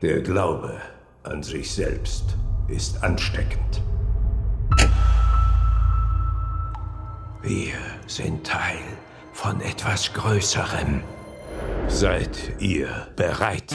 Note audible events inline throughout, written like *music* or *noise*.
Der Glaube an sich selbst ist ansteckend. Wir sind Teil von etwas Größerem. Seid ihr bereit?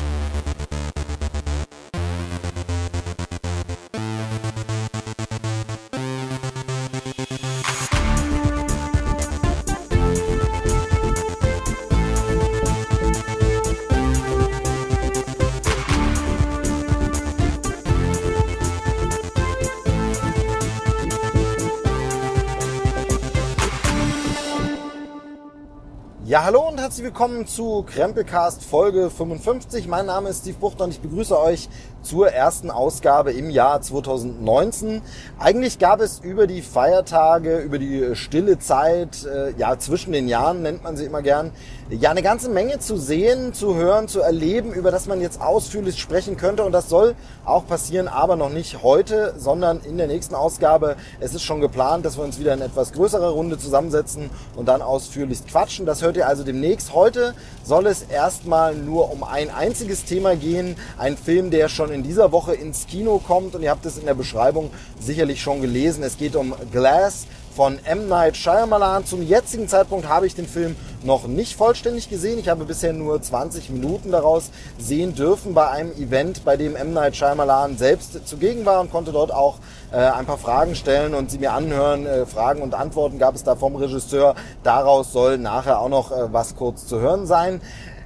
Herzlich willkommen zu Krempelcast Folge 55. Mein Name ist Steve Buchter und ich begrüße euch zur ersten Ausgabe im Jahr 2019. Eigentlich gab es über die Feiertage, über die stille Zeit, äh, ja, zwischen den Jahren nennt man sie immer gern, ja, eine ganze Menge zu sehen, zu hören, zu erleben, über das man jetzt ausführlich sprechen könnte. Und das soll auch passieren, aber noch nicht heute, sondern in der nächsten Ausgabe. Es ist schon geplant, dass wir uns wieder in etwas größerer Runde zusammensetzen und dann ausführlich quatschen. Das hört ihr also demnächst. Heute soll es erstmal nur um ein einziges Thema gehen. Ein Film, der schon in dieser Woche ins Kino kommt. Und ihr habt es in der Beschreibung sicherlich schon gelesen. Es geht um Glass von M. Night Shyamalan. Zum jetzigen Zeitpunkt habe ich den Film noch nicht vollständig gesehen. Ich habe bisher nur 20 Minuten daraus sehen dürfen bei einem Event, bei dem M. Night Shyamalan selbst zugegen war und konnte dort auch äh, ein paar Fragen stellen und sie mir anhören. Äh, Fragen und Antworten gab es da vom Regisseur. Daraus soll nachher auch noch äh, was kurz zu hören sein.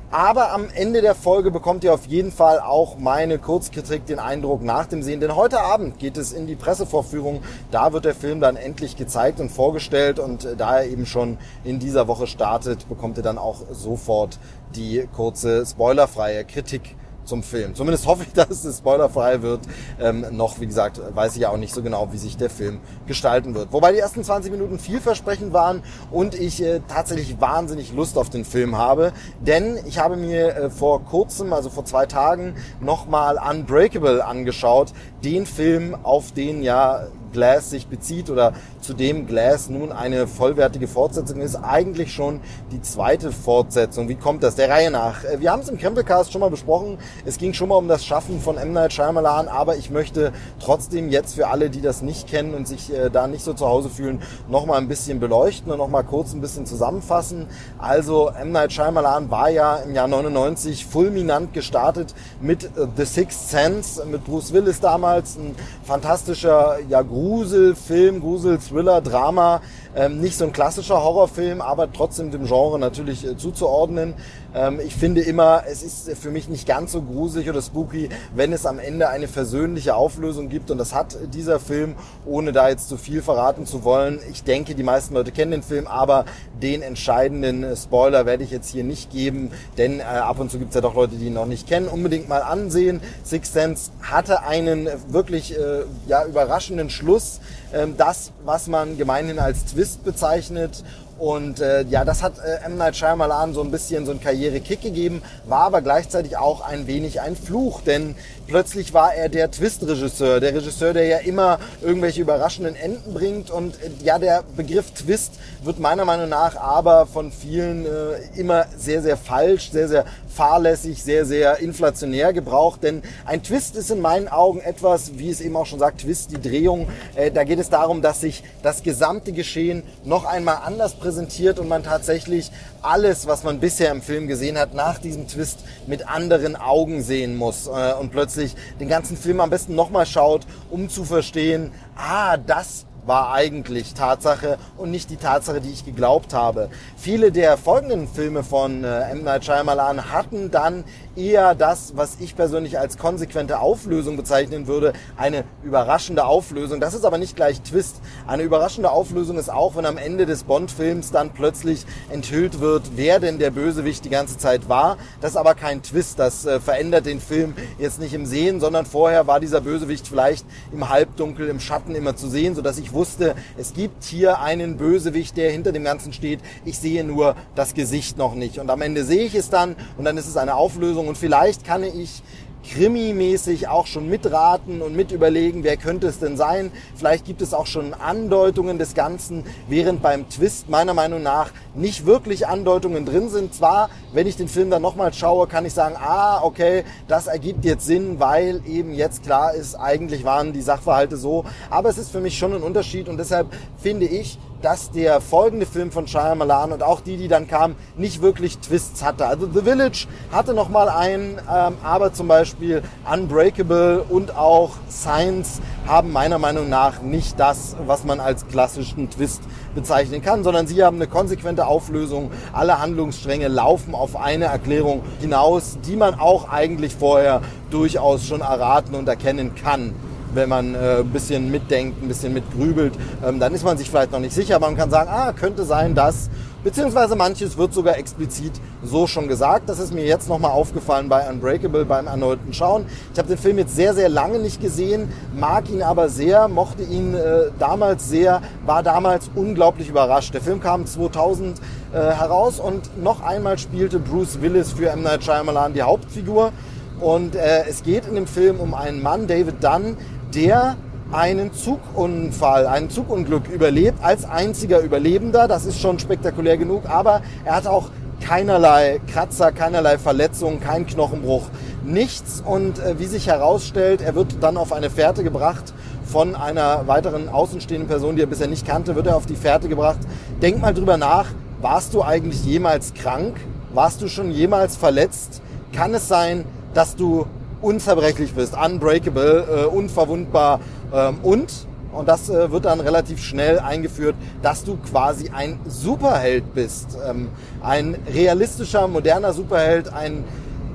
Aber am Ende der Folge bekommt ihr auf jeden Fall auch meine Kurzkritik, den Eindruck nach dem Sehen. Denn heute Abend geht es in die Pressevorführung. Da wird der Film dann endlich gezeigt und vorgestellt. Und äh, da er eben schon in dieser Woche startet, bekommt ihr dann auch sofort die kurze spoilerfreie Kritik zum Film. Zumindest hoffe ich, *laughs* dass es spoilerfrei wird. Ähm, noch, wie gesagt, weiß ich ja auch nicht so genau, wie sich der Film gestalten wird. Wobei die ersten 20 Minuten vielversprechend waren und ich äh, tatsächlich wahnsinnig Lust auf den Film habe. Denn ich habe mir äh, vor kurzem, also vor zwei Tagen, nochmal Unbreakable angeschaut. Den Film, auf den ja Glass sich bezieht oder zu dem Glass nun eine vollwertige Fortsetzung ist, eigentlich schon die zweite Fortsetzung. Wie kommt das? Der Reihe nach. Äh, wir haben es im Krempelcast schon mal besprochen. Es ging schon mal um das Schaffen von M. Night Shyamalan, aber ich möchte trotzdem jetzt für alle, die das nicht kennen und sich äh, da nicht so zu Hause fühlen, noch mal ein bisschen beleuchten und noch mal kurz ein bisschen zusammenfassen. Also M. Night Shyamalan war ja im Jahr 99 fulminant gestartet mit äh, The Sixth Sense, mit Bruce Willis damals, ein fantastischer, ja, Gruselfilm, Grusel, Thriller, Drama. Ähm, nicht so ein klassischer Horrorfilm, aber trotzdem dem Genre natürlich äh, zuzuordnen. Ähm, ich finde immer, es ist für mich nicht ganz so gruselig oder spooky, wenn es am Ende eine versöhnliche Auflösung gibt. Und das hat dieser Film, ohne da jetzt zu viel verraten zu wollen. Ich denke, die meisten Leute kennen den Film, aber den entscheidenden äh, Spoiler werde ich jetzt hier nicht geben, denn äh, ab und zu gibt es ja doch Leute, die ihn noch nicht kennen. Unbedingt mal ansehen. Six Sense hatte einen wirklich äh, ja, überraschenden Schluss. Ähm, das, was man gemeinhin als Twist bezeichnet und äh, ja, das hat äh, M. Night Shyamalan so ein bisschen so einen Karrierekick gegeben, war aber gleichzeitig auch ein wenig ein Fluch, denn plötzlich war er der Twist-Regisseur, der Regisseur, der ja immer irgendwelche überraschenden Enden bringt. Und äh, ja, der Begriff Twist wird meiner Meinung nach aber von vielen äh, immer sehr, sehr falsch, sehr, sehr fahrlässig, sehr, sehr inflationär gebraucht, denn ein Twist ist in meinen Augen etwas, wie es eben auch schon sagt, Twist, die Drehung, äh, da geht es darum, dass sich das gesamte Geschehen noch einmal anders präsentiert und man tatsächlich alles, was man bisher im Film gesehen hat, nach diesem Twist mit anderen Augen sehen muss äh, und plötzlich den ganzen Film am besten nochmal schaut, um zu verstehen, ah, das war eigentlich Tatsache und nicht die Tatsache, die ich geglaubt habe. Viele der folgenden Filme von äh, M. Night Shyamalan hatten dann eher das, was ich persönlich als konsequente Auflösung bezeichnen würde, eine überraschende Auflösung. Das ist aber nicht gleich Twist. Eine überraschende Auflösung ist auch, wenn am Ende des Bond-Films dann plötzlich enthüllt wird, wer denn der Bösewicht die ganze Zeit war. Das ist aber kein Twist. Das äh, verändert den Film jetzt nicht im Sehen, sondern vorher war dieser Bösewicht vielleicht im Halbdunkel, im Schatten immer zu sehen, sodass ich wusste, es gibt hier einen Bösewicht, der hinter dem Ganzen steht. Ich sehe nur das Gesicht noch nicht. Und am Ende sehe ich es dann und dann ist es eine Auflösung und vielleicht kann ich Krimi-mäßig auch schon mitraten und mit überlegen, wer könnte es denn sein. Vielleicht gibt es auch schon Andeutungen des Ganzen, während beim Twist meiner Meinung nach nicht wirklich Andeutungen drin sind. Zwar, wenn ich den Film dann nochmal schaue, kann ich sagen, ah, okay, das ergibt jetzt Sinn, weil eben jetzt klar ist, eigentlich waren die Sachverhalte so. Aber es ist für mich schon ein Unterschied und deshalb finde ich, dass der folgende Film von Shyamalan und auch die, die dann kamen, nicht wirklich Twists hatte. Also The Village hatte noch mal einen, ähm, aber zum Beispiel Unbreakable und auch Science haben meiner Meinung nach nicht das, was man als klassischen Twist bezeichnen kann, sondern sie haben eine konsequente Auflösung. Alle Handlungsstränge laufen auf eine Erklärung hinaus, die man auch eigentlich vorher durchaus schon erraten und erkennen kann wenn man äh, ein bisschen mitdenkt, ein bisschen mitgrübelt, ähm, dann ist man sich vielleicht noch nicht sicher, aber man kann sagen, ah, könnte sein, dass, beziehungsweise manches wird sogar explizit so schon gesagt. Das ist mir jetzt nochmal aufgefallen bei Unbreakable beim erneuten Schauen. Ich habe den Film jetzt sehr, sehr lange nicht gesehen, mag ihn aber sehr, mochte ihn äh, damals sehr, war damals unglaublich überrascht. Der Film kam 2000 äh, heraus und noch einmal spielte Bruce Willis für M. Night Shyamalan die Hauptfigur. Und äh, es geht in dem Film um einen Mann, David Dunn, der einen Zugunfall, ein Zugunglück überlebt, als einziger Überlebender. Das ist schon spektakulär genug, aber er hat auch keinerlei Kratzer, keinerlei Verletzungen, kein Knochenbruch, nichts. Und äh, wie sich herausstellt, er wird dann auf eine Fährte gebracht von einer weiteren außenstehenden Person, die er bisher nicht kannte, wird er auf die Fährte gebracht. Denk mal drüber nach, warst du eigentlich jemals krank? Warst du schon jemals verletzt? Kann es sein, dass du unzerbrechlich bist, unbreakable, äh, unverwundbar ähm, und, und das äh, wird dann relativ schnell eingeführt, dass du quasi ein Superheld bist. Ähm, ein realistischer, moderner Superheld, ein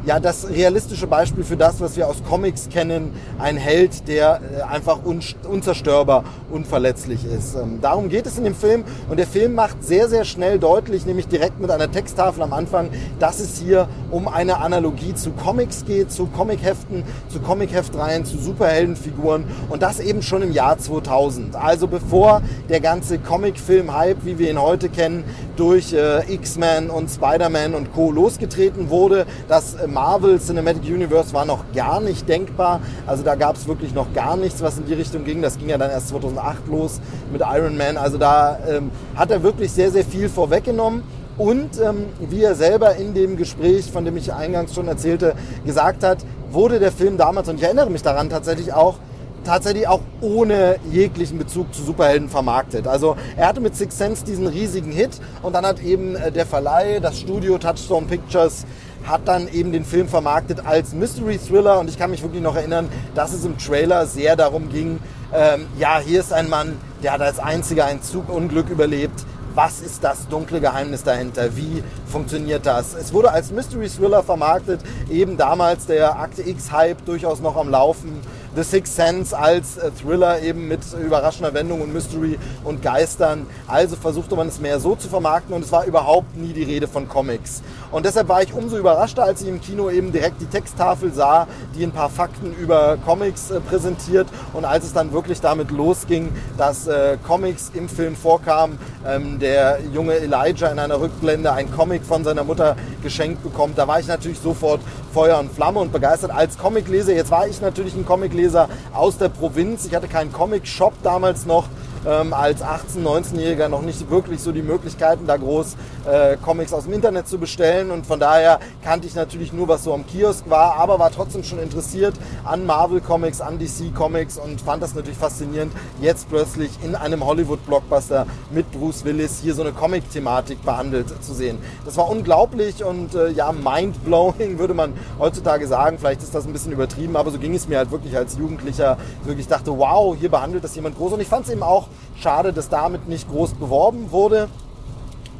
ja das realistische Beispiel für das, was wir aus Comics kennen, ein Held, der äh, einfach unzerstörbar, unverletzlich ist. Ähm, darum geht es in dem Film und der Film macht sehr, sehr schnell deutlich, nämlich direkt mit einer Texttafel am Anfang, dass es hier um eine Analogie zu Comics geht, zu Comicheften, zu Comicheftreihen, zu Superheldenfiguren und das eben schon im Jahr 2000. Also bevor der ganze Comicfilm-Hype, wie wir ihn heute kennen, durch äh, X-Men und Spider-Man und Co. losgetreten wurde, das äh, Marvel Cinematic Universe war noch gar nicht denkbar. Also da gab es wirklich noch gar nichts, was in die Richtung ging. Das ging ja dann erst 2008 los mit Iron Man. Also da ähm, hat er wirklich sehr, sehr viel vorweggenommen. Und ähm, wie er selber in dem Gespräch, von dem ich eingangs schon erzählte, gesagt hat, wurde der Film damals, und ich erinnere mich daran tatsächlich auch, tatsächlich auch ohne jeglichen Bezug zu Superhelden vermarktet. Also er hatte mit Six Sense diesen riesigen Hit und dann hat eben äh, der Verleih, das Studio Touchstone Pictures hat dann eben den Film vermarktet als Mystery Thriller und ich kann mich wirklich noch erinnern, dass es im Trailer sehr darum ging, ähm, ja, hier ist ein Mann, der hat als einziger ein Zugunglück überlebt. Was ist das dunkle Geheimnis dahinter? Wie funktioniert das? Es wurde als Mystery Thriller vermarktet, eben damals der Akte X-Hype durchaus noch am Laufen. The Sixth Sense als äh, Thriller eben mit überraschender Wendung und Mystery und Geistern. Also versuchte man es mehr so zu vermarkten und es war überhaupt nie die Rede von Comics. Und deshalb war ich umso überraschter, als ich im Kino eben direkt die Texttafel sah, die ein paar Fakten über Comics äh, präsentiert. Und als es dann wirklich damit losging, dass äh, Comics im Film vorkamen, ähm, der junge Elijah in einer Rückblende ein Comic von seiner Mutter geschenkt bekommt, da war ich natürlich sofort Feuer und Flamme und begeistert als Comicleser. Jetzt war ich natürlich ein Comicleser aus der Provinz. Ich hatte keinen Comic-Shop damals noch ähm, als 18-, 19-Jähriger noch nicht wirklich so die Möglichkeiten, da groß äh, Comics aus dem Internet zu bestellen. Und von daher kannte ich natürlich nur, was so am Kiosk war, aber war trotzdem schon interessiert an Marvel Comics, an DC Comics und fand das natürlich faszinierend, jetzt plötzlich in einem Hollywood-Blockbuster mit Bruce Willis hier so eine Comic-Thematik behandelt zu sehen. Das war unglaublich und äh, ja, mind-blowing *laughs* würde man heutzutage sagen. Vielleicht ist das ein bisschen übertrieben, aber so ging es mir halt wirklich als Jugendlicher. Wirklich dachte, wow, hier behandelt das jemand groß. Und ich fand es eben auch Schade, dass damit nicht groß beworben wurde.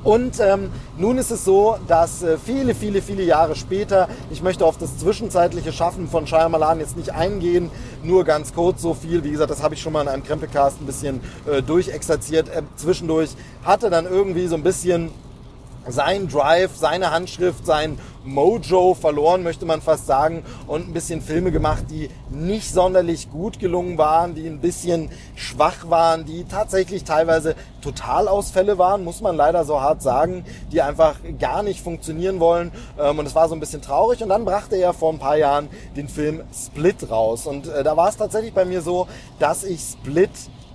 Und ähm, nun ist es so, dass äh, viele, viele, viele Jahre später, ich möchte auf das zwischenzeitliche Schaffen von Shyamalan jetzt nicht eingehen, nur ganz kurz so viel, wie gesagt, das habe ich schon mal in einem Krempelcast ein bisschen äh, durchexerziert. Äh, zwischendurch hatte dann irgendwie so ein bisschen sein Drive, seine Handschrift, sein Mojo verloren, möchte man fast sagen, und ein bisschen Filme gemacht, die nicht sonderlich gut gelungen waren, die ein bisschen schwach waren, die tatsächlich teilweise Totalausfälle waren, muss man leider so hart sagen, die einfach gar nicht funktionieren wollen. Ähm, und es war so ein bisschen traurig. Und dann brachte er vor ein paar Jahren den Film Split raus. Und äh, da war es tatsächlich bei mir so, dass ich Split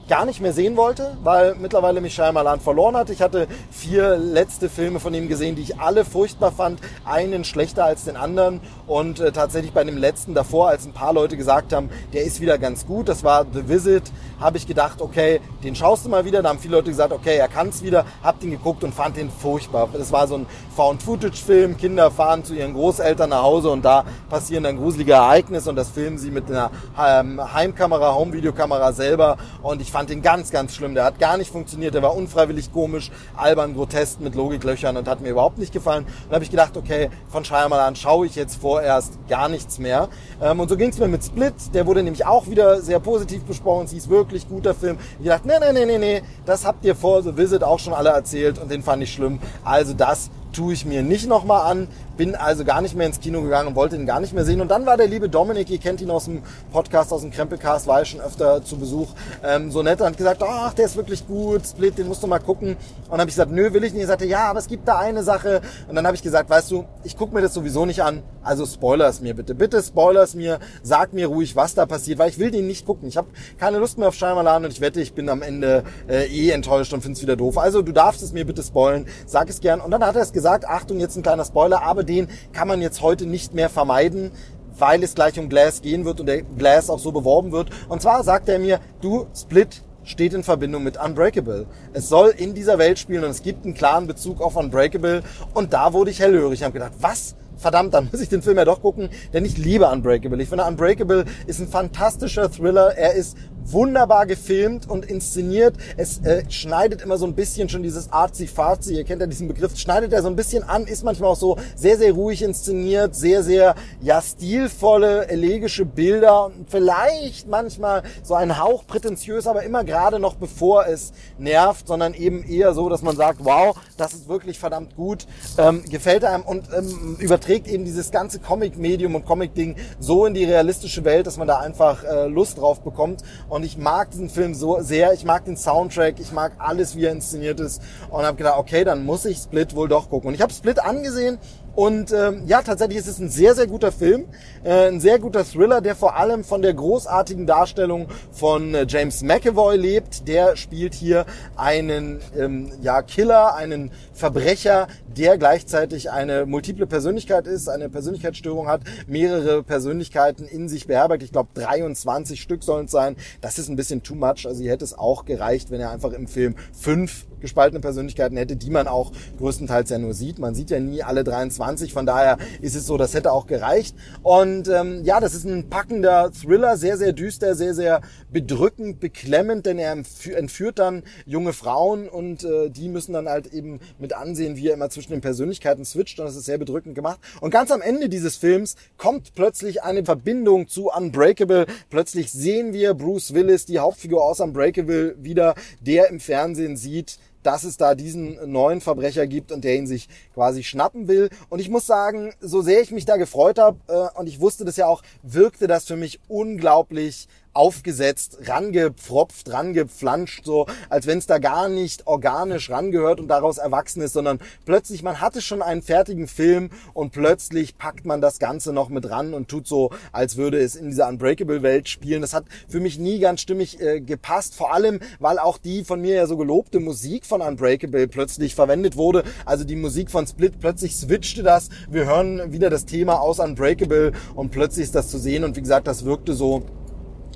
gar nicht mehr sehen wollte, weil mittlerweile mich Shyamalan verloren hat. Ich hatte vier letzte Filme von ihm gesehen, die ich alle furchtbar fand, einen schlechter als den anderen und äh, tatsächlich bei dem letzten davor, als ein paar Leute gesagt haben, der ist wieder ganz gut, das war The Visit, habe ich gedacht, okay, den schaust du mal wieder. Da haben viele Leute gesagt, okay, er kann es wieder. Hab den geguckt und fand den furchtbar. Das war so ein Found-Footage-Film. Kinder fahren zu ihren Großeltern nach Hause und da passieren dann gruselige Ereignisse und das filmen sie mit einer ähm, Heimkamera, Home-Videokamera selber. Und ich fand den ganz, ganz schlimm. Der hat gar nicht funktioniert. Der war unfreiwillig komisch, albern, grotesk mit Logiklöchern und hat mir überhaupt nicht gefallen. Und habe ich gedacht, okay, von Shyamalan schaue ich jetzt vorerst gar nichts mehr. Ähm, und so ging es mir mit Split. Der wurde nämlich auch wieder sehr positiv besprochen. Es hieß wirklich, wirklich guter Film. Ich dachte, nee, nee, nee, nee, nee, das habt ihr vor The Visit auch schon alle erzählt und den fand ich schlimm. Also das tue ich mir nicht nochmal an. Bin also gar nicht mehr ins Kino gegangen und wollte ihn gar nicht mehr sehen. Und dann war der liebe Dominik, ihr kennt ihn aus dem Podcast, aus dem Krempelcast, war ich schon öfter zu Besuch, ähm, so nett und hat gesagt, ach, der ist wirklich gut, Split, den musst du mal gucken. Und dann habe ich gesagt, nö, will ich nicht. Er sagte, ja, aber es gibt da eine Sache. Und dann habe ich gesagt, weißt du, ich gucke mir das sowieso nicht an, also spoiler es mir bitte. Bitte spoiler es mir, sag mir ruhig, was da passiert, weil ich will den nicht gucken. Ich habe keine Lust mehr auf Shyamalan und ich wette, ich bin am Ende äh, eh enttäuscht und finde es wieder doof. Also du darfst es mir bitte spoilen, sag es gern. Und dann hat er es gesagt, Achtung, jetzt ein kleiner Spoiler, aber den kann man jetzt heute nicht mehr vermeiden weil es gleich um Glass gehen wird und der Glass auch so beworben wird. Und zwar sagt er mir, du Split steht in Verbindung mit Unbreakable. Es soll in dieser Welt spielen und es gibt einen klaren Bezug auf Unbreakable und da wurde ich hellhörig. Ich habe gedacht, was? Verdammt, dann muss ich den Film ja doch gucken, denn ich liebe Unbreakable. Ich finde, Unbreakable ist ein fantastischer Thriller. Er ist wunderbar gefilmt und inszeniert. Es äh, schneidet immer so ein bisschen schon dieses artsy-fartsy, ihr kennt ja diesen Begriff, schneidet er so ein bisschen an, ist manchmal auch so sehr, sehr ruhig inszeniert, sehr, sehr, ja, stilvolle, elegische Bilder und vielleicht manchmal so ein Hauch prätentiös, aber immer gerade noch bevor es nervt, sondern eben eher so, dass man sagt, wow, das ist wirklich verdammt gut, ähm, gefällt einem und ähm, überträgt eben dieses ganze Comic-Medium und Comic-Ding so in die realistische Welt, dass man da einfach äh, Lust drauf bekommt. Und ich mag diesen Film so sehr. Ich mag den Soundtrack, ich mag alles, wie er inszeniert ist. Und habe gedacht, okay, dann muss ich Split wohl doch gucken. Und ich habe Split angesehen und ähm, ja, tatsächlich ist es ein sehr, sehr guter Film, äh, ein sehr guter Thriller, der vor allem von der großartigen Darstellung von äh, James McAvoy lebt. Der spielt hier einen ähm, ja, Killer, einen Verbrecher, der gleichzeitig eine multiple Persönlichkeit ist, eine Persönlichkeitsstörung hat, mehrere Persönlichkeiten in sich beherbergt. Ich glaube, 23 Stück sollen es sein. Das ist ein bisschen too much. Also hier hätte es auch gereicht, wenn er einfach im Film fünf gespaltene Persönlichkeiten hätte, die man auch größtenteils ja nur sieht. Man sieht ja nie alle 23, von daher ist es so, das hätte auch gereicht. Und ähm, ja, das ist ein packender Thriller, sehr, sehr düster, sehr, sehr bedrückend, beklemmend, denn er entführt dann junge Frauen und äh, die müssen dann halt eben mit ansehen, wie er immer zwischen den Persönlichkeiten switcht und das ist sehr bedrückend gemacht. Und ganz am Ende dieses Films kommt plötzlich eine Verbindung zu Unbreakable. Plötzlich sehen wir Bruce Willis, die Hauptfigur aus Unbreakable, wieder, der im Fernsehen sieht, dass es da diesen neuen Verbrecher gibt und der ihn sich quasi schnappen will. Und ich muss sagen, so sehr ich mich da gefreut habe äh, und ich wusste das ja auch, wirkte das für mich unglaublich aufgesetzt, rangepfropft, rangepflanscht, so als wenn es da gar nicht organisch rangehört und daraus erwachsen ist, sondern plötzlich, man hatte schon einen fertigen Film und plötzlich packt man das Ganze noch mit ran und tut so, als würde es in dieser Unbreakable-Welt spielen. Das hat für mich nie ganz stimmig äh, gepasst, vor allem, weil auch die von mir ja so gelobte Musik von Unbreakable plötzlich verwendet wurde. Also die Musik von Split, plötzlich switchte das. Wir hören wieder das Thema aus Unbreakable und plötzlich ist das zu sehen und wie gesagt, das wirkte so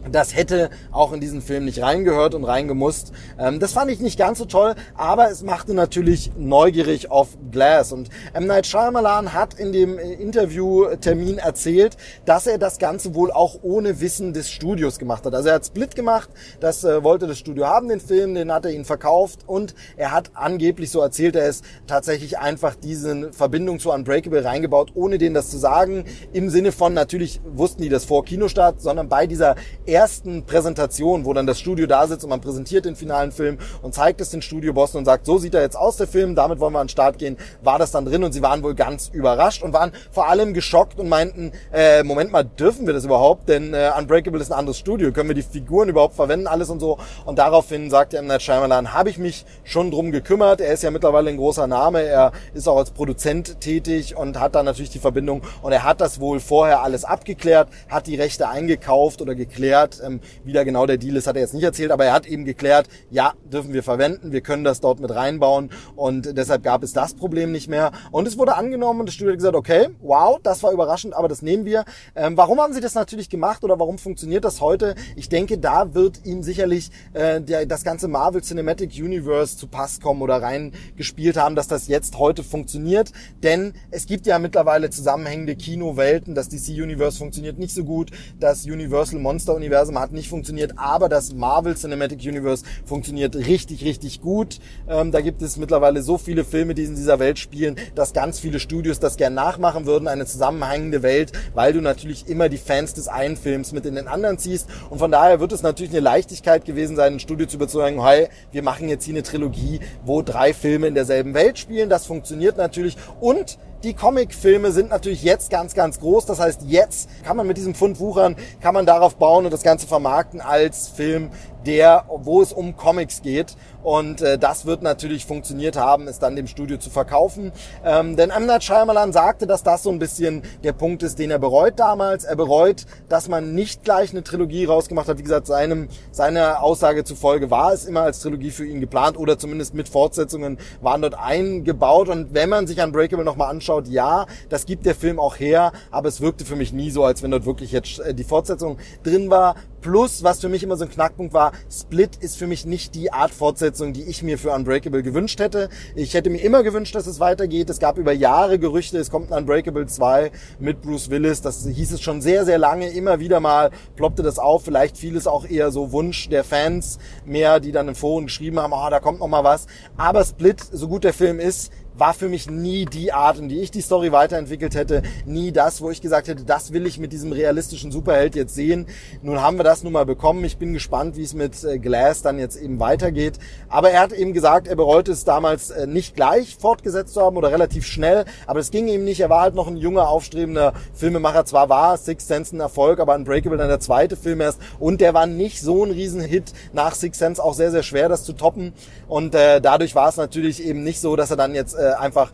das hätte auch in diesen Film nicht reingehört und reingemusst. Ähm, das fand ich nicht ganz so toll, aber es machte natürlich neugierig auf Glass. Und M. Night Shyamalan hat in dem äh, Interviewtermin erzählt, dass er das Ganze wohl auch ohne Wissen des Studios gemacht hat. Also er hat Split gemacht, das äh, wollte das Studio haben, den Film, den hat er ihn verkauft und er hat angeblich, so erzählt er es, tatsächlich einfach diese Verbindung zu Unbreakable reingebaut, ohne denen das zu sagen. Im Sinne von, natürlich wussten die das vor Kinostart, sondern bei dieser ersten Präsentation, wo dann das Studio da sitzt und man präsentiert den finalen Film und zeigt es den Studiobossen und sagt, so sieht er jetzt aus, der Film, damit wollen wir an den Start gehen, war das dann drin und sie waren wohl ganz überrascht und waren vor allem geschockt und meinten, äh, Moment mal, dürfen wir das überhaupt? Denn äh, Unbreakable ist ein anderes Studio, können wir die Figuren überhaupt verwenden, alles und so. Und daraufhin sagte M. Night Shyamalan, habe ich mich schon drum gekümmert. Er ist ja mittlerweile ein großer Name, er ist auch als Produzent tätig und hat da natürlich die Verbindung und er hat das wohl vorher alles abgeklärt, hat die Rechte eingekauft oder geklärt. Ähm, wie da genau der Deal ist, hat er jetzt nicht erzählt, aber er hat eben geklärt, ja, dürfen wir verwenden, wir können das dort mit reinbauen und deshalb gab es das Problem nicht mehr. Und es wurde angenommen und das Studio hat gesagt, okay, wow, das war überraschend, aber das nehmen wir. Ähm, warum haben sie das natürlich gemacht oder warum funktioniert das heute? Ich denke, da wird ihm sicherlich äh, der, das ganze Marvel Cinematic Universe zu Pass kommen oder reingespielt haben, dass das jetzt heute funktioniert. Denn es gibt ja mittlerweile zusammenhängende Kinowelten. Das DC Universe funktioniert nicht so gut. Das Universal Monster Universum hat nicht funktioniert. Aber das Marvel Cinematic Universe funktioniert richtig, richtig gut. Ähm, da gibt es mittlerweile so viele Filme, die in dieser Welt spielen, dass ganz viele Studios das gern nachmachen würden. Eine zusammenhängende Welt, weil du natürlich immer die Fans des einen Films mit in den anderen ziehst. Und von daher wird es natürlich eine Leichtigkeit gewesen sein, ein Studio zu überzeugen, hey, wir machen jetzt hier eine Trilogie, wo drei Filme in derselben Welt spielen. Das funktioniert natürlich. Und die Comicfilme sind natürlich jetzt ganz, ganz groß. Das heißt, jetzt kann man mit diesem Fund wuchern, kann man darauf bauen und das Ganze vermarkten als Film, der, wo es um Comics geht. Und äh, das wird natürlich funktioniert haben, es dann dem Studio zu verkaufen. Ähm, denn M. Night Shyamalan sagte, dass das so ein bisschen der Punkt ist, den er bereut damals. Er bereut, dass man nicht gleich eine Trilogie rausgemacht hat. Wie gesagt, seinem, seiner Aussage zufolge war es immer als Trilogie für ihn geplant oder zumindest mit Fortsetzungen waren dort eingebaut. Und wenn man sich Unbreakable nochmal anschaut, ja, das gibt der Film auch her, aber es wirkte für mich nie so, als wenn dort wirklich jetzt äh, die Fortsetzung drin war. Plus, was für mich immer so ein Knackpunkt war, Split ist für mich nicht die Art Fortsetzung, die ich mir für Unbreakable gewünscht hätte. Ich hätte mir immer gewünscht, dass es weitergeht. Es gab über Jahre Gerüchte, es kommt ein Unbreakable 2 mit Bruce Willis. Das hieß es schon sehr, sehr lange. Immer wieder mal ploppte das auf. Vielleicht fiel es auch eher so Wunsch der Fans mehr, die dann im Foren geschrieben haben, oh, da kommt noch mal was. Aber Split, so gut der Film ist, war für mich nie die Art, in die ich die Story weiterentwickelt hätte, nie das, wo ich gesagt hätte, das will ich mit diesem realistischen Superheld jetzt sehen. Nun haben wir das nun mal bekommen. Ich bin gespannt, wie es mit äh, Glass dann jetzt eben weitergeht. Aber er hat eben gesagt, er bereut es damals äh, nicht gleich fortgesetzt zu haben oder relativ schnell. Aber es ging ihm nicht. Er war halt noch ein junger, aufstrebender Filmemacher. Zwar war Six Sense ein Erfolg, aber Unbreakable dann der zweite Film erst. Und der war nicht so ein Riesenhit. Nach Six Sense auch sehr, sehr schwer, das zu toppen. Und äh, dadurch war es natürlich eben nicht so, dass er dann jetzt äh, einfach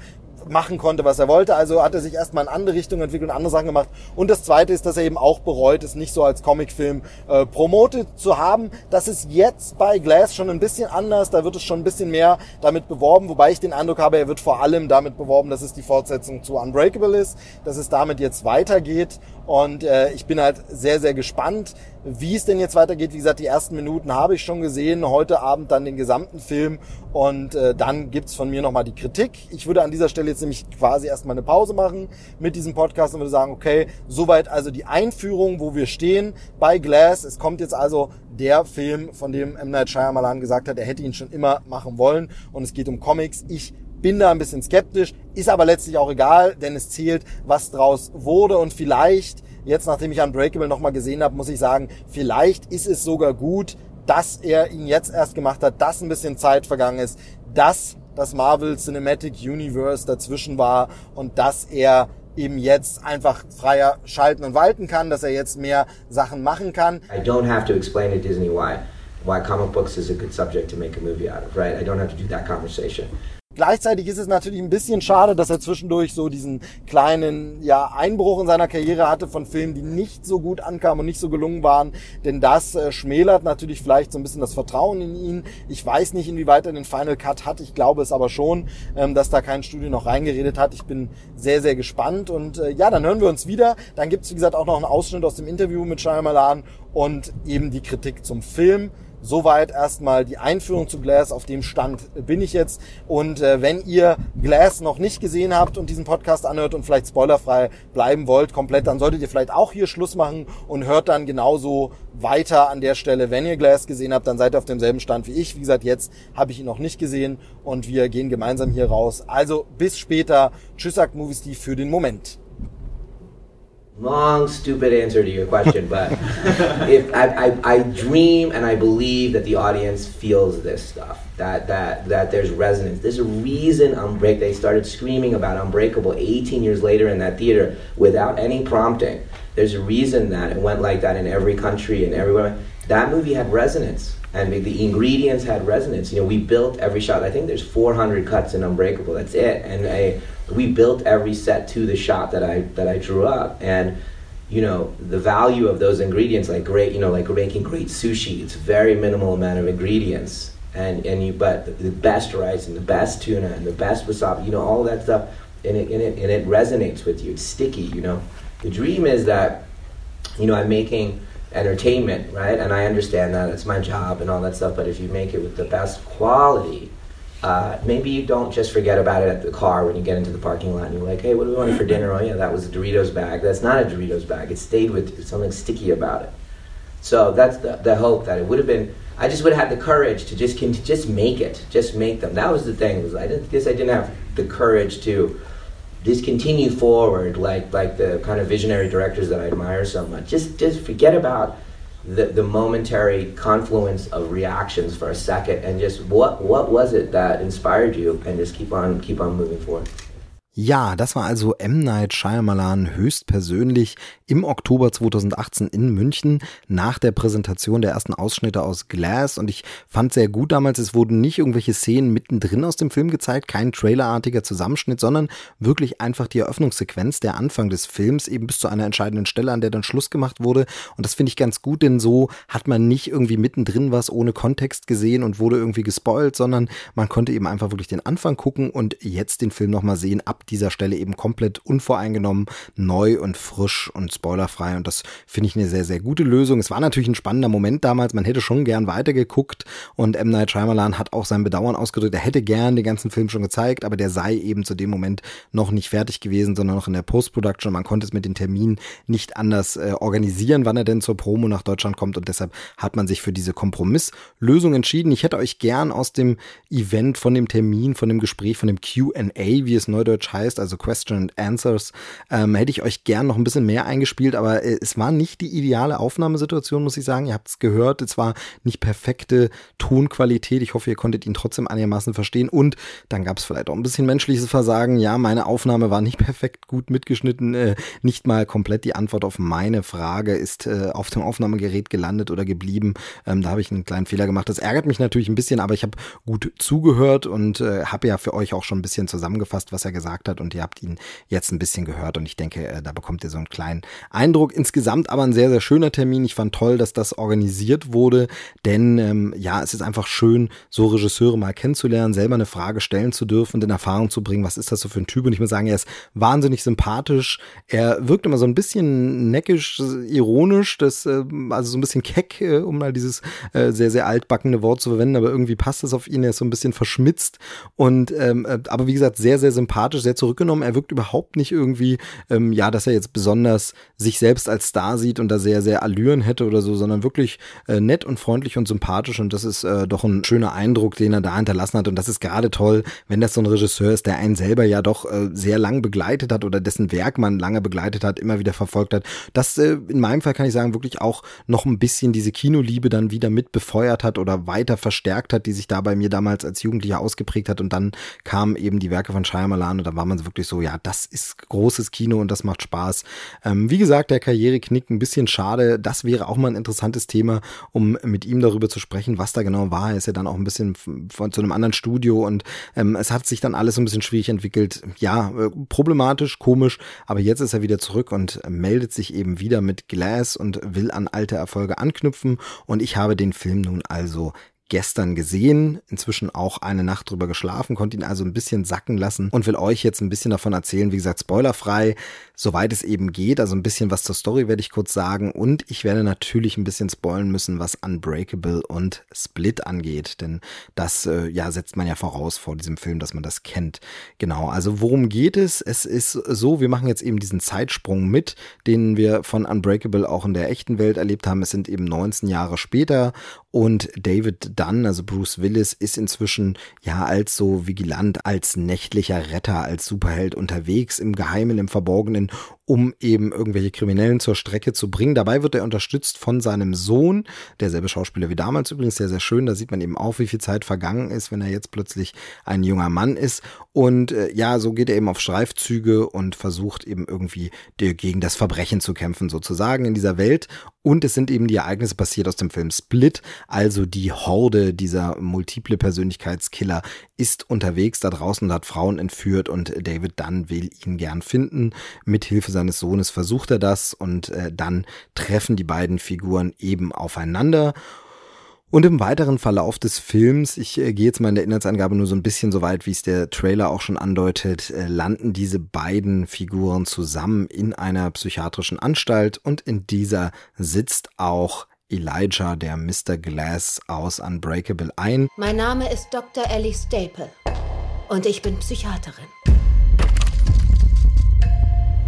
machen konnte, was er wollte. Also hat er sich erstmal in andere Richtungen entwickelt und andere Sachen gemacht. Und das Zweite ist, dass er eben auch bereut, es nicht so als Comicfilm äh, promotet zu haben. Das ist jetzt bei Glass schon ein bisschen anders. Da wird es schon ein bisschen mehr damit beworben, wobei ich den Eindruck habe, er wird vor allem damit beworben, dass es die Fortsetzung zu Unbreakable ist, dass es damit jetzt weitergeht. Und äh, ich bin halt sehr, sehr gespannt, wie es denn jetzt weitergeht. Wie gesagt, die ersten Minuten habe ich schon gesehen. Heute Abend dann den gesamten Film. Und äh, dann gibt's von mir nochmal die Kritik. Ich würde an dieser Stelle jetzt nämlich quasi erstmal eine Pause machen mit diesem Podcast und würde sagen, okay, soweit also die Einführung, wo wir stehen bei Glass. Es kommt jetzt also der Film, von dem M. Night Shyamalan gesagt hat, er hätte ihn schon immer machen wollen. Und es geht um Comics. Ich bin da ein bisschen skeptisch, ist aber letztlich auch egal, denn es zählt, was draus wurde und vielleicht, jetzt nachdem ich Unbreakable nochmal gesehen habe, muss ich sagen, vielleicht ist es sogar gut, dass er ihn jetzt erst gemacht hat, dass ein bisschen Zeit vergangen ist, dass das Marvel Cinematic Universe dazwischen war und dass er eben jetzt einfach freier schalten und walten kann, dass er jetzt mehr Sachen machen kann. I don't have to explain to Disney why why comic books is a good subject to make a movie out of, right? I don't have to do that conversation. Gleichzeitig ist es natürlich ein bisschen schade, dass er zwischendurch so diesen kleinen ja, Einbruch in seiner Karriere hatte von Filmen, die nicht so gut ankamen und nicht so gelungen waren. Denn das äh, schmälert natürlich vielleicht so ein bisschen das Vertrauen in ihn. Ich weiß nicht, inwieweit er den Final Cut hat. Ich glaube es aber schon, ähm, dass da kein Studio noch reingeredet hat. Ich bin sehr, sehr gespannt. Und äh, ja, dann hören wir uns wieder. Dann gibt's wie gesagt, auch noch einen Ausschnitt aus dem Interview mit Shyamalan und eben die Kritik zum Film. Soweit erstmal die Einführung zu Glass. Auf dem Stand bin ich jetzt. Und äh, wenn ihr Glass noch nicht gesehen habt und diesen Podcast anhört und vielleicht spoilerfrei bleiben wollt, komplett, dann solltet ihr vielleicht auch hier Schluss machen und hört dann genauso weiter an der Stelle. Wenn ihr Glass gesehen habt, dann seid ihr auf demselben Stand wie ich. Wie gesagt, jetzt habe ich ihn noch nicht gesehen und wir gehen gemeinsam hier raus. Also bis später. Tschüss, sagt Movie Steve für den Moment. Long, stupid answer to your question, but if I, I, I dream and I believe that the audience feels this stuff, that that that there's resonance. There's a reason Unbreak they started screaming about Unbreakable 18 years later in that theater without any prompting. There's a reason that it went like that in every country and everywhere. That movie had resonance. And the, ingredients had resonance. You know, we built every shot. I think there's 400 cuts in Unbreakable. That's it. And I, we built every set to the shot that I that I drew up. And you know the value of those ingredients like great you know like making great sushi it's very minimal amount of ingredients. And and you but the best rice and the best tuna and the best wasabi you know all that stuff and it, and it and it resonates with you. It's sticky you know. The dream is that you know I'm making entertainment right? And I understand that it's my job and all that stuff but if you make it with the best quality uh, maybe you don't just forget about it at the car when you get into the parking lot and you're like, hey, what do we want for dinner? Oh, yeah, that was a Doritos bag. That's not a Doritos bag. It stayed with you. Something sticky about it. So that's the, the hope that it would have been. I just would have had the courage to just to just make it, just make them. That was the thing. Was I didn't guess I didn't have the courage to just continue forward like like the kind of visionary directors that I admire so much. Just just forget about the, the momentary confluence of reactions for a second and just what what was it that inspired you and just keep on keep on moving forward. Ja, das war also M. Night Shyamalan höchstpersönlich im Oktober 2018 in München nach der Präsentation der ersten Ausschnitte aus Glass und ich fand sehr gut damals, es wurden nicht irgendwelche Szenen mittendrin aus dem Film gezeigt, kein trailerartiger Zusammenschnitt, sondern wirklich einfach die Eröffnungssequenz, der Anfang des Films, eben bis zu einer entscheidenden Stelle, an der dann Schluss gemacht wurde und das finde ich ganz gut, denn so hat man nicht irgendwie mittendrin was ohne Kontext gesehen und wurde irgendwie gespoilt, sondern man konnte eben einfach wirklich den Anfang gucken und jetzt den Film nochmal sehen ab dieser Stelle eben komplett unvoreingenommen, neu und frisch und spoilerfrei. Und das finde ich eine sehr, sehr gute Lösung. Es war natürlich ein spannender Moment damals. Man hätte schon gern weitergeguckt. Und M. Night Shyamalan hat auch sein Bedauern ausgedrückt. Er hätte gern den ganzen Film schon gezeigt, aber der sei eben zu dem Moment noch nicht fertig gewesen, sondern noch in der Post-Production. Man konnte es mit den Terminen nicht anders äh, organisieren, wann er denn zur Promo nach Deutschland kommt. Und deshalb hat man sich für diese Kompromisslösung entschieden. Ich hätte euch gern aus dem Event, von dem Termin, von dem Gespräch, von dem Q&A, wie es neudeutsch heißt, heißt, also Question and Answers, ähm, hätte ich euch gern noch ein bisschen mehr eingespielt, aber äh, es war nicht die ideale Aufnahmesituation, muss ich sagen. Ihr habt es gehört, es war nicht perfekte Tonqualität. Ich hoffe, ihr konntet ihn trotzdem einigermaßen verstehen. Und dann gab es vielleicht auch ein bisschen menschliches Versagen. Ja, meine Aufnahme war nicht *laughs* perfekt gut mitgeschnitten. Äh, nicht mal komplett die Antwort auf meine Frage ist äh, auf dem Aufnahmegerät gelandet oder geblieben. Ähm, da habe ich einen kleinen Fehler gemacht. Das ärgert mich natürlich ein bisschen, aber ich habe gut zugehört und äh, habe ja für euch auch schon ein bisschen zusammengefasst, was er gesagt hat und ihr habt ihn jetzt ein bisschen gehört und ich denke, äh, da bekommt ihr so einen kleinen Eindruck. Insgesamt aber ein sehr, sehr schöner Termin. Ich fand toll, dass das organisiert wurde, denn ähm, ja, es ist einfach schön, so Regisseure mal kennenzulernen, selber eine Frage stellen zu dürfen und in Erfahrung zu bringen, was ist das so für ein Typ? Und ich muss sagen, er ist wahnsinnig sympathisch. Er wirkt immer so ein bisschen neckisch, ironisch, das, äh, also so ein bisschen keck, äh, um mal dieses äh, sehr, sehr altbackene Wort zu verwenden, aber irgendwie passt es auf ihn. Er ist so ein bisschen verschmitzt und ähm, äh, aber wie gesagt, sehr, sehr sympathisch, sehr zurückgenommen. Er wirkt überhaupt nicht irgendwie, ähm, ja, dass er jetzt besonders sich selbst als Star sieht und da sehr, sehr Allüren hätte oder so, sondern wirklich äh, nett und freundlich und sympathisch. Und das ist äh, doch ein schöner Eindruck, den er da hinterlassen hat. Und das ist gerade toll, wenn das so ein Regisseur ist, der einen selber ja doch äh, sehr lang begleitet hat oder dessen Werk man lange begleitet hat, immer wieder verfolgt hat. Das äh, in meinem Fall kann ich sagen, wirklich auch noch ein bisschen diese Kinoliebe dann wieder mit befeuert hat oder weiter verstärkt hat, die sich da bei mir damals als Jugendlicher ausgeprägt hat. Und dann kamen eben die Werke von Shyamalan und da war man wirklich so, ja, das ist großes Kino und das macht Spaß. Ähm, wie gesagt, der Karriereknick ein bisschen schade. Das wäre auch mal ein interessantes Thema, um mit ihm darüber zu sprechen, was da genau war. Er ist ja dann auch ein bisschen von zu einem anderen Studio und ähm, es hat sich dann alles ein bisschen schwierig entwickelt. Ja, äh, problematisch, komisch, aber jetzt ist er wieder zurück und meldet sich eben wieder mit Glass und will an alte Erfolge anknüpfen. Und ich habe den Film nun also gestern gesehen, inzwischen auch eine Nacht drüber geschlafen, konnte ihn also ein bisschen sacken lassen und will euch jetzt ein bisschen davon erzählen, wie gesagt, spoilerfrei, soweit es eben geht. Also ein bisschen was zur Story werde ich kurz sagen und ich werde natürlich ein bisschen spoilen müssen, was Unbreakable und Split angeht, denn das äh, ja setzt man ja voraus vor diesem Film, dass man das kennt. Genau, also worum geht es? Es ist so, wir machen jetzt eben diesen Zeitsprung mit, den wir von Unbreakable auch in der echten Welt erlebt haben. Es sind eben 19 Jahre später und David Dunn, also Bruce Willis, ist inzwischen ja als so vigilant, als nächtlicher Retter, als Superheld unterwegs, im Geheimen, im Verborgenen um eben irgendwelche Kriminellen zur Strecke zu bringen. Dabei wird er unterstützt von seinem Sohn, derselbe Schauspieler wie damals übrigens, sehr, sehr schön. Da sieht man eben auch, wie viel Zeit vergangen ist, wenn er jetzt plötzlich ein junger Mann ist. Und äh, ja, so geht er eben auf Streifzüge und versucht eben irgendwie gegen das Verbrechen zu kämpfen, sozusagen in dieser Welt. Und es sind eben die Ereignisse passiert aus dem Film Split, also die Horde dieser multiple Persönlichkeitskiller ist unterwegs da draußen und hat Frauen entführt und David Dunn will ihn gern finden. Mit Hilfe seines Sohnes versucht er das und äh, dann treffen die beiden Figuren eben aufeinander. Und im weiteren Verlauf des Films, ich äh, gehe jetzt mal in der Inhaltsangabe nur so ein bisschen so weit, wie es der Trailer auch schon andeutet, äh, landen diese beiden Figuren zusammen in einer psychiatrischen Anstalt und in dieser sitzt auch Elijah, der Mr. Glass aus Unbreakable ein. Mein Name ist Dr. Ellie Staple und ich bin Psychiaterin.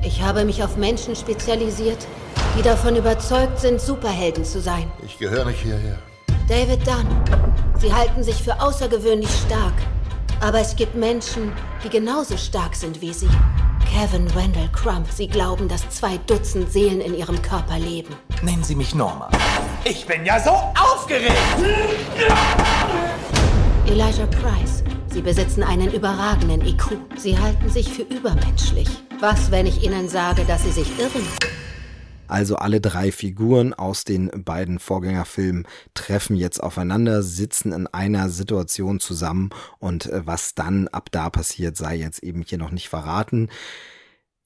Ich habe mich auf Menschen spezialisiert, die davon überzeugt sind, Superhelden zu sein. Ich gehöre nicht hierher. David Dunn. Sie halten sich für außergewöhnlich stark. Aber es gibt Menschen, die genauso stark sind wie sie. Kevin Wendell Crump. Sie glauben, dass zwei Dutzend Seelen in ihrem Körper leben. Nennen Sie mich Norma. Ich bin ja so aufgeregt! Elijah Price. Sie besitzen einen überragenden IQ. Sie halten sich für übermenschlich. Was, wenn ich Ihnen sage, dass Sie sich irren? Also alle drei Figuren aus den beiden Vorgängerfilmen treffen jetzt aufeinander, sitzen in einer Situation zusammen und äh, was dann ab da passiert, sei jetzt eben hier noch nicht verraten.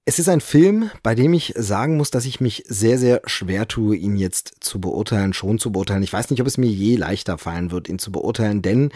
Es ist ein Film, bei dem ich sagen muss, dass ich mich sehr, sehr schwer tue, ihn jetzt zu beurteilen, schon zu beurteilen. Ich weiß nicht, ob es mir je leichter fallen wird, ihn zu beurteilen, denn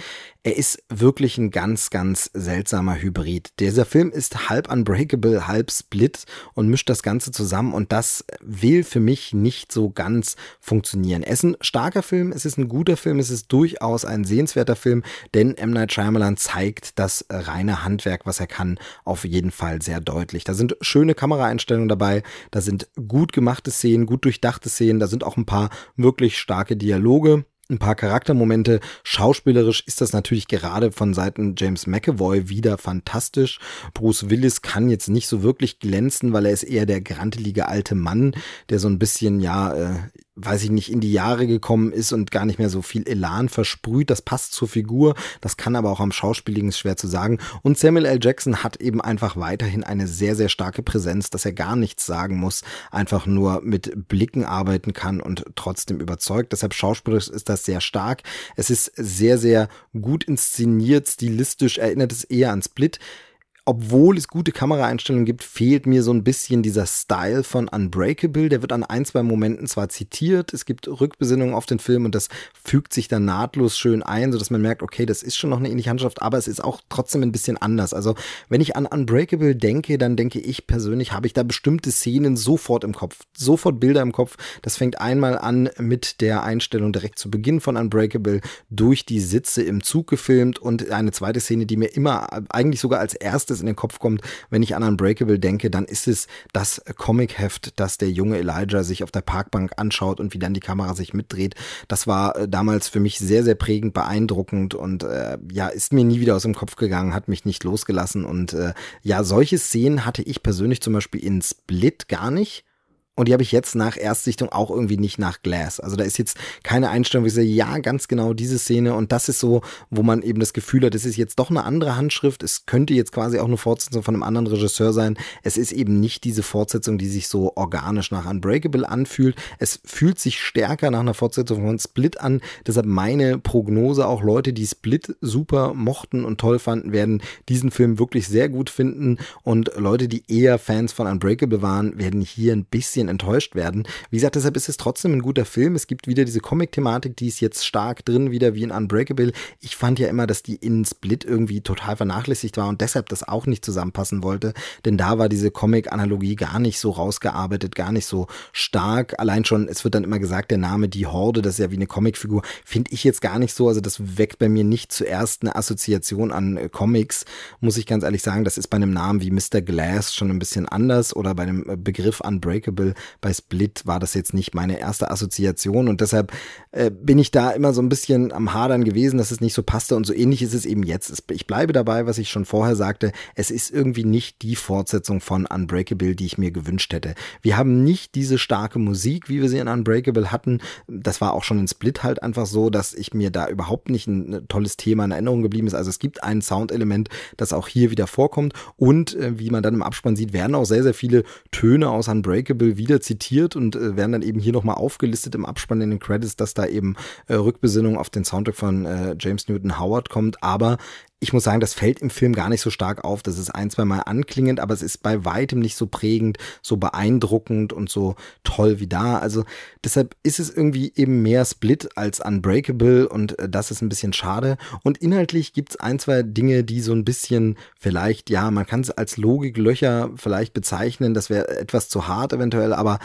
er ist wirklich ein ganz, ganz seltsamer Hybrid. Dieser Film ist halb Unbreakable, halb Split und mischt das Ganze zusammen und das will für mich nicht so ganz funktionieren. Es ist ein starker Film, es ist ein guter Film, es ist durchaus ein sehenswerter Film, denn M. Night Shyamalan zeigt das reine Handwerk, was er kann, auf jeden Fall sehr deutlich. Da sind Kameraeinstellungen dabei, da sind gut gemachte Szenen, gut durchdachte Szenen, da sind auch ein paar wirklich starke Dialoge ein paar Charaktermomente. Schauspielerisch ist das natürlich gerade von Seiten James McAvoy wieder fantastisch. Bruce Willis kann jetzt nicht so wirklich glänzen, weil er ist eher der grantelige alte Mann, der so ein bisschen, ja, äh, weiß ich nicht, in die Jahre gekommen ist und gar nicht mehr so viel Elan versprüht. Das passt zur Figur. Das kann aber auch am Schauspieligen schwer zu sagen. Und Samuel L. Jackson hat eben einfach weiterhin eine sehr, sehr starke Präsenz, dass er gar nichts sagen muss, einfach nur mit Blicken arbeiten kann und trotzdem überzeugt. Deshalb schauspielerisch ist das sehr stark. Es ist sehr, sehr gut inszeniert, stilistisch erinnert es eher an Split obwohl es gute Kameraeinstellungen gibt, fehlt mir so ein bisschen dieser Style von Unbreakable. Der wird an ein, zwei Momenten zwar zitiert, es gibt Rückbesinnungen auf den Film und das fügt sich dann nahtlos schön ein, sodass man merkt, okay, das ist schon noch eine ähnliche Handschrift, aber es ist auch trotzdem ein bisschen anders. Also, wenn ich an Unbreakable denke, dann denke ich persönlich, habe ich da bestimmte Szenen sofort im Kopf, sofort Bilder im Kopf. Das fängt einmal an mit der Einstellung direkt zu Beginn von Unbreakable durch die Sitze im Zug gefilmt und eine zweite Szene, die mir immer eigentlich sogar als erstes erstes in den Kopf kommt, wenn ich an Unbreakable denke, dann ist es das Comicheft, das der junge Elijah sich auf der Parkbank anschaut und wie dann die Kamera sich mitdreht. Das war äh, damals für mich sehr, sehr prägend, beeindruckend und äh, ja, ist mir nie wieder aus dem Kopf gegangen, hat mich nicht losgelassen und äh, ja, solche Szenen hatte ich persönlich zum Beispiel in Split gar nicht. Und die habe ich jetzt nach Erstsichtung auch irgendwie nicht nach Glass. Also da ist jetzt keine Einstellung, wie ich sage, ja, ganz genau diese Szene. Und das ist so, wo man eben das Gefühl hat, es ist jetzt doch eine andere Handschrift. Es könnte jetzt quasi auch eine Fortsetzung von einem anderen Regisseur sein. Es ist eben nicht diese Fortsetzung, die sich so organisch nach Unbreakable anfühlt. Es fühlt sich stärker nach einer Fortsetzung von Split an. Deshalb meine Prognose, auch Leute, die Split super mochten und toll fanden, werden diesen Film wirklich sehr gut finden. Und Leute, die eher Fans von Unbreakable waren, werden hier ein bisschen bisschen enttäuscht werden. Wie gesagt, deshalb ist es trotzdem ein guter Film. Es gibt wieder diese Comic-Thematik, die ist jetzt stark drin, wieder wie in Unbreakable. Ich fand ja immer, dass die in Split irgendwie total vernachlässigt war und deshalb das auch nicht zusammenpassen wollte, denn da war diese Comic-Analogie gar nicht so rausgearbeitet, gar nicht so stark. Allein schon, es wird dann immer gesagt, der Name Die Horde, das ist ja wie eine Comicfigur, finde ich jetzt gar nicht so. Also das weckt bei mir nicht zuerst eine Assoziation an äh, Comics, muss ich ganz ehrlich sagen. Das ist bei einem Namen wie Mr. Glass schon ein bisschen anders oder bei einem äh, Begriff Unbreakable bei Split war das jetzt nicht meine erste Assoziation und deshalb äh, bin ich da immer so ein bisschen am Hadern gewesen, dass es nicht so passte und so ähnlich ist es eben jetzt. Ich bleibe dabei, was ich schon vorher sagte, es ist irgendwie nicht die Fortsetzung von Unbreakable, die ich mir gewünscht hätte. Wir haben nicht diese starke Musik, wie wir sie in Unbreakable hatten. Das war auch schon in Split halt einfach so, dass ich mir da überhaupt nicht ein tolles Thema in Erinnerung geblieben ist. Also es gibt ein Soundelement, das auch hier wieder vorkommt und äh, wie man dann im Abspann sieht, werden auch sehr, sehr viele Töne aus Unbreakable wieder zitiert und äh, werden dann eben hier nochmal aufgelistet im Abspann in den Credits, dass da eben äh, Rückbesinnung auf den Soundtrack von äh, James Newton Howard kommt. Aber ich muss sagen, das fällt im Film gar nicht so stark auf. Das ist ein, zwei Mal anklingend, aber es ist bei weitem nicht so prägend, so beeindruckend und so toll wie da. Also deshalb ist es irgendwie eben mehr Split als Unbreakable und äh, das ist ein bisschen schade. Und inhaltlich gibt's ein, zwei Dinge, die so ein bisschen vielleicht, ja, man kann es als Logiklöcher vielleicht bezeichnen. Das wäre etwas zu hart eventuell, aber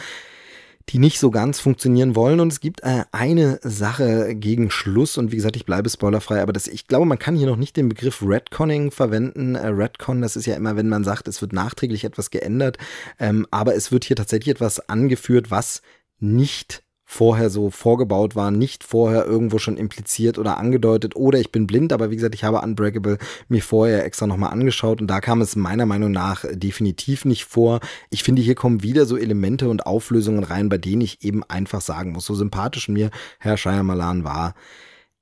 die nicht so ganz funktionieren wollen. Und es gibt äh, eine Sache gegen Schluss. Und wie gesagt, ich bleibe spoilerfrei, aber das, ich glaube, man kann hier noch nicht den Begriff Redconning verwenden. Äh, Redcon, das ist ja immer, wenn man sagt, es wird nachträglich etwas geändert. Ähm, aber es wird hier tatsächlich etwas angeführt, was nicht vorher so vorgebaut war, nicht vorher irgendwo schon impliziert oder angedeutet oder ich bin blind, aber wie gesagt, ich habe Unbreakable mir vorher extra nochmal angeschaut und da kam es meiner Meinung nach definitiv nicht vor. Ich finde, hier kommen wieder so Elemente und Auflösungen rein, bei denen ich eben einfach sagen muss, so sympathisch mir Herr Shyamalan war,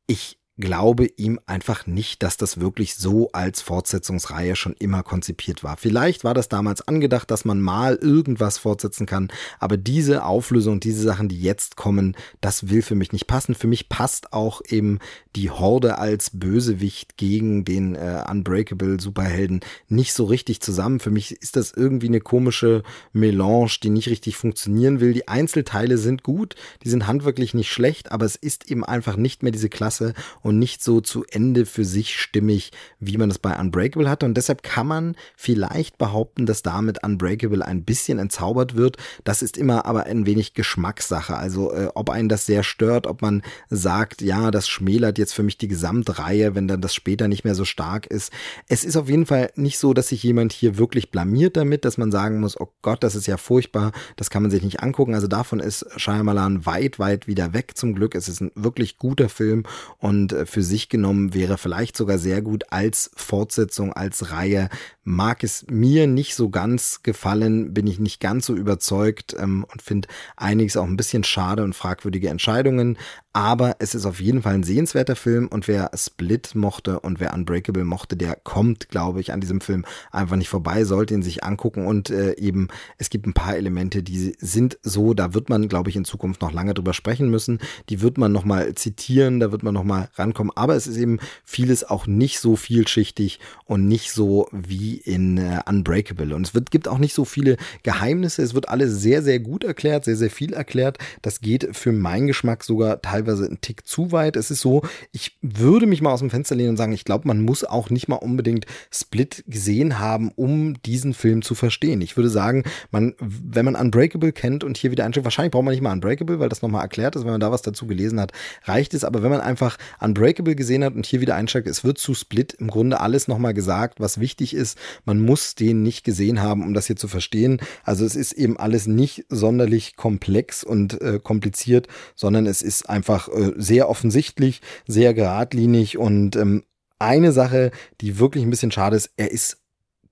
ich glaube ihm einfach nicht, dass das wirklich so als Fortsetzungsreihe schon immer konzipiert war. Vielleicht war das damals angedacht, dass man mal irgendwas fortsetzen kann, aber diese Auflösung, diese Sachen, die jetzt kommen, das will für mich nicht passen. Für mich passt auch eben die Horde als Bösewicht gegen den äh, Unbreakable Superhelden nicht so richtig zusammen. Für mich ist das irgendwie eine komische Melange, die nicht richtig funktionieren will. Die Einzelteile sind gut, die sind handwerklich nicht schlecht, aber es ist eben einfach nicht mehr diese Klasse und nicht so zu Ende für sich stimmig, wie man es bei Unbreakable hatte. Und deshalb kann man vielleicht behaupten, dass damit Unbreakable ein bisschen entzaubert wird. Das ist immer aber ein wenig Geschmackssache. Also äh, ob einen das sehr stört, ob man sagt, ja, das schmälert jetzt für mich die Gesamtreihe, wenn dann das später nicht mehr so stark ist. Es ist auf jeden Fall nicht so, dass sich jemand hier wirklich blamiert damit, dass man sagen muss, oh Gott, das ist ja furchtbar, das kann man sich nicht angucken. Also davon ist Shyamalan weit, weit wieder weg zum Glück. Es ist ein wirklich guter Film und äh, für sich genommen wäre vielleicht sogar sehr gut als Fortsetzung, als Reihe. Mag es mir nicht so ganz gefallen, bin ich nicht ganz so überzeugt ähm, und finde einiges auch ein bisschen schade und fragwürdige Entscheidungen. Aber es ist auf jeden Fall ein sehenswerter Film und wer Split mochte und wer Unbreakable mochte, der kommt, glaube ich, an diesem Film einfach nicht vorbei, sollte ihn sich angucken und äh, eben, es gibt ein paar Elemente, die sind so, da wird man, glaube ich, in Zukunft noch lange drüber sprechen müssen. Die wird man nochmal zitieren, da wird man nochmal rankommen, aber es ist eben vieles auch nicht so vielschichtig und nicht so wie in äh, Unbreakable. Und es wird, gibt auch nicht so viele Geheimnisse, es wird alles sehr, sehr gut erklärt, sehr, sehr viel erklärt. Das geht für meinen Geschmack sogar teilweise teilweise ein Tick zu weit. Es ist so, ich würde mich mal aus dem Fenster lehnen und sagen, ich glaube, man muss auch nicht mal unbedingt Split gesehen haben, um diesen Film zu verstehen. Ich würde sagen, man, wenn man Unbreakable kennt und hier wieder einsteigt, wahrscheinlich braucht man nicht mal Unbreakable, weil das nochmal erklärt ist, wenn man da was dazu gelesen hat, reicht es. Aber wenn man einfach Unbreakable gesehen hat und hier wieder einsteigt, es wird zu Split im Grunde alles nochmal gesagt, was wichtig ist. Man muss den nicht gesehen haben, um das hier zu verstehen. Also es ist eben alles nicht sonderlich komplex und äh, kompliziert, sondern es ist einfach äh, sehr offensichtlich, sehr geradlinig und ähm, eine Sache, die wirklich ein bisschen schade ist, er ist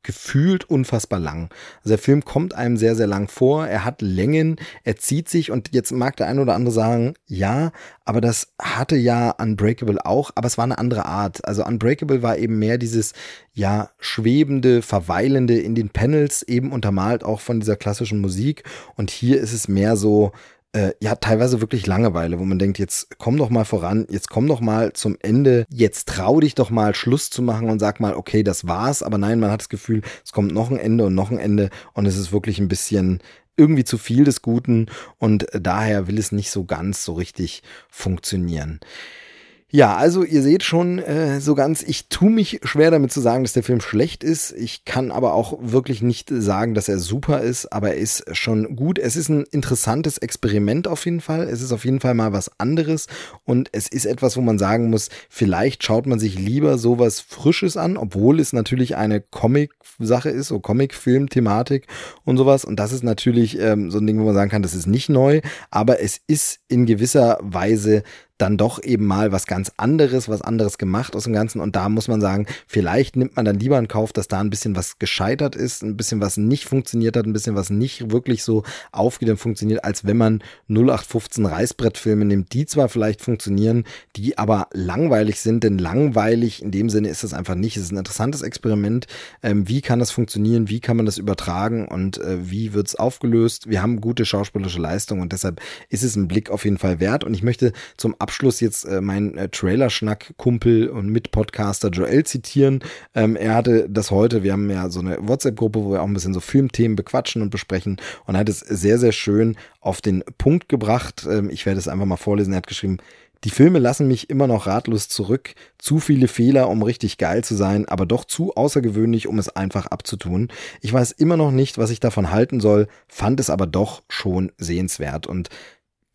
gefühlt unfassbar lang. Also der Film kommt einem sehr, sehr lang vor. Er hat Längen, er zieht sich und jetzt mag der eine oder andere sagen, ja, aber das hatte ja Unbreakable auch, aber es war eine andere Art. Also Unbreakable war eben mehr dieses, ja, schwebende, verweilende in den Panels, eben untermalt auch von dieser klassischen Musik. Und hier ist es mehr so, äh, ja teilweise wirklich Langeweile, wo man denkt, jetzt komm doch mal voran, jetzt komm doch mal zum Ende, jetzt trau dich doch mal Schluss zu machen und sag mal, okay, das war's, aber nein, man hat das Gefühl, es kommt noch ein Ende und noch ein Ende und es ist wirklich ein bisschen irgendwie zu viel des Guten und daher will es nicht so ganz so richtig funktionieren. Ja, also ihr seht schon äh, so ganz, ich tue mich schwer damit zu sagen, dass der Film schlecht ist. Ich kann aber auch wirklich nicht sagen, dass er super ist, aber er ist schon gut. Es ist ein interessantes Experiment auf jeden Fall. Es ist auf jeden Fall mal was anderes und es ist etwas, wo man sagen muss, vielleicht schaut man sich lieber sowas Frisches an, obwohl es natürlich eine Comic-Sache ist, so Comic-Film-Thematik und sowas. Und das ist natürlich ähm, so ein Ding, wo man sagen kann, das ist nicht neu, aber es ist in gewisser Weise dann doch eben mal was ganz anderes, was anderes gemacht aus dem Ganzen. Und da muss man sagen, vielleicht nimmt man dann lieber in Kauf, dass da ein bisschen was gescheitert ist, ein bisschen was nicht funktioniert hat, ein bisschen was nicht wirklich so aufgeht und funktioniert, als wenn man 0815 Reißbrettfilme nimmt, die zwar vielleicht funktionieren, die aber langweilig sind, denn langweilig in dem Sinne ist es einfach nicht. Es ist ein interessantes Experiment. Ähm, wie kann das funktionieren? Wie kann man das übertragen? Und äh, wie wird es aufgelöst? Wir haben gute schauspielerische Leistung und deshalb ist es ein Blick auf jeden Fall wert. Und ich möchte zum Abschluss Abschluss jetzt äh, meinen äh, Trailerschnack-Kumpel und Mitpodcaster Joel zitieren. Ähm, er hatte das heute, wir haben ja so eine WhatsApp-Gruppe, wo wir auch ein bisschen so Filmthemen bequatschen und besprechen und hat es sehr, sehr schön auf den Punkt gebracht. Ähm, ich werde es einfach mal vorlesen. Er hat geschrieben, die Filme lassen mich immer noch ratlos zurück. Zu viele Fehler, um richtig geil zu sein, aber doch zu außergewöhnlich, um es einfach abzutun. Ich weiß immer noch nicht, was ich davon halten soll, fand es aber doch schon sehenswert. Und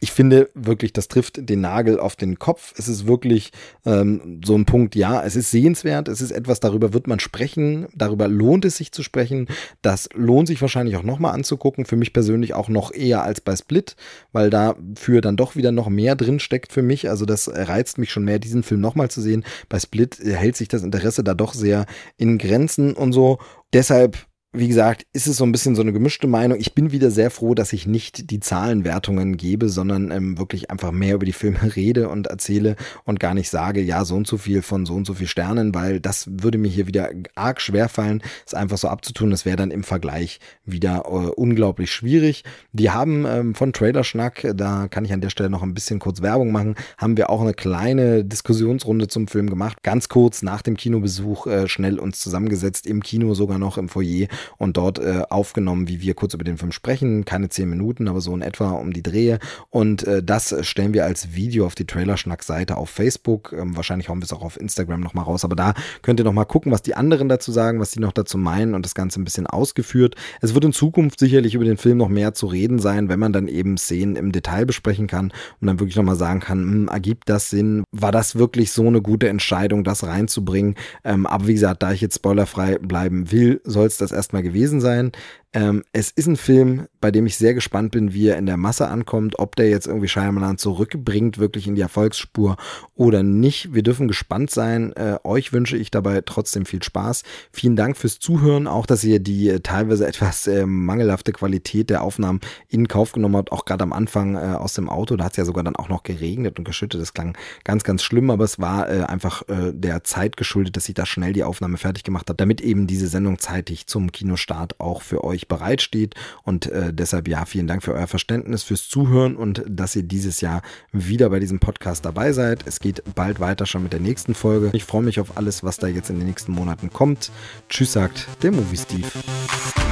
ich finde wirklich, das trifft den Nagel auf den Kopf. Es ist wirklich ähm, so ein Punkt, ja, es ist sehenswert, es ist etwas, darüber wird man sprechen, darüber lohnt es sich zu sprechen. Das lohnt sich wahrscheinlich auch nochmal anzugucken, für mich persönlich auch noch eher als bei Split, weil dafür dann doch wieder noch mehr drin steckt für mich. Also das reizt mich schon mehr, diesen Film nochmal zu sehen. Bei Split hält sich das Interesse da doch sehr in Grenzen und so. Deshalb wie gesagt, ist es so ein bisschen so eine gemischte Meinung. Ich bin wieder sehr froh, dass ich nicht die Zahlenwertungen gebe, sondern ähm, wirklich einfach mehr über die Filme *laughs* rede und erzähle und gar nicht sage, ja, so und so viel von so und so viel Sternen, weil das würde mir hier wieder arg schwer fallen, es einfach so abzutun. Das wäre dann im Vergleich wieder äh, unglaublich schwierig. Die haben ähm, von Trailerschnack, da kann ich an der Stelle noch ein bisschen kurz Werbung machen, haben wir auch eine kleine Diskussionsrunde zum Film gemacht. Ganz kurz nach dem Kinobesuch äh, schnell uns zusammengesetzt, im Kino sogar noch im Foyer und dort äh, aufgenommen, wie wir kurz über den Film sprechen. Keine zehn Minuten, aber so in etwa um die Drehe. Und äh, das stellen wir als Video auf die Trailerschnack-Seite auf Facebook. Ähm, wahrscheinlich hauen wir es auch auf Instagram nochmal raus. Aber da könnt ihr nochmal gucken, was die anderen dazu sagen, was die noch dazu meinen und das Ganze ein bisschen ausgeführt. Es wird in Zukunft sicherlich über den Film noch mehr zu reden sein, wenn man dann eben Szenen im Detail besprechen kann und dann wirklich nochmal sagen kann, hm, ergibt das Sinn? War das wirklich so eine gute Entscheidung, das reinzubringen? Ähm, aber wie gesagt, da ich jetzt spoilerfrei bleiben will, soll es das erstmal gewesen sein. Ähm, es ist ein Film, bei dem ich sehr gespannt bin, wie er in der Masse ankommt, ob der jetzt irgendwie Shyamalan zurückbringt, wirklich in die Erfolgsspur oder nicht. Wir dürfen gespannt sein. Äh, euch wünsche ich dabei trotzdem viel Spaß. Vielen Dank fürs Zuhören, auch dass ihr die äh, teilweise etwas äh, mangelhafte Qualität der Aufnahmen in Kauf genommen habt, auch gerade am Anfang äh, aus dem Auto. Da hat es ja sogar dann auch noch geregnet und geschüttet. Das klang ganz, ganz schlimm, aber es war äh, einfach äh, der Zeit geschuldet, dass ich da schnell die Aufnahme fertig gemacht habe, damit eben diese Sendung zeitig zum Kinostart auch für euch euch bereitsteht. Und äh, deshalb ja, vielen Dank für euer Verständnis, fürs Zuhören und dass ihr dieses Jahr wieder bei diesem Podcast dabei seid. Es geht bald weiter schon mit der nächsten Folge. Ich freue mich auf alles, was da jetzt in den nächsten Monaten kommt. Tschüss, sagt der Movie Steve.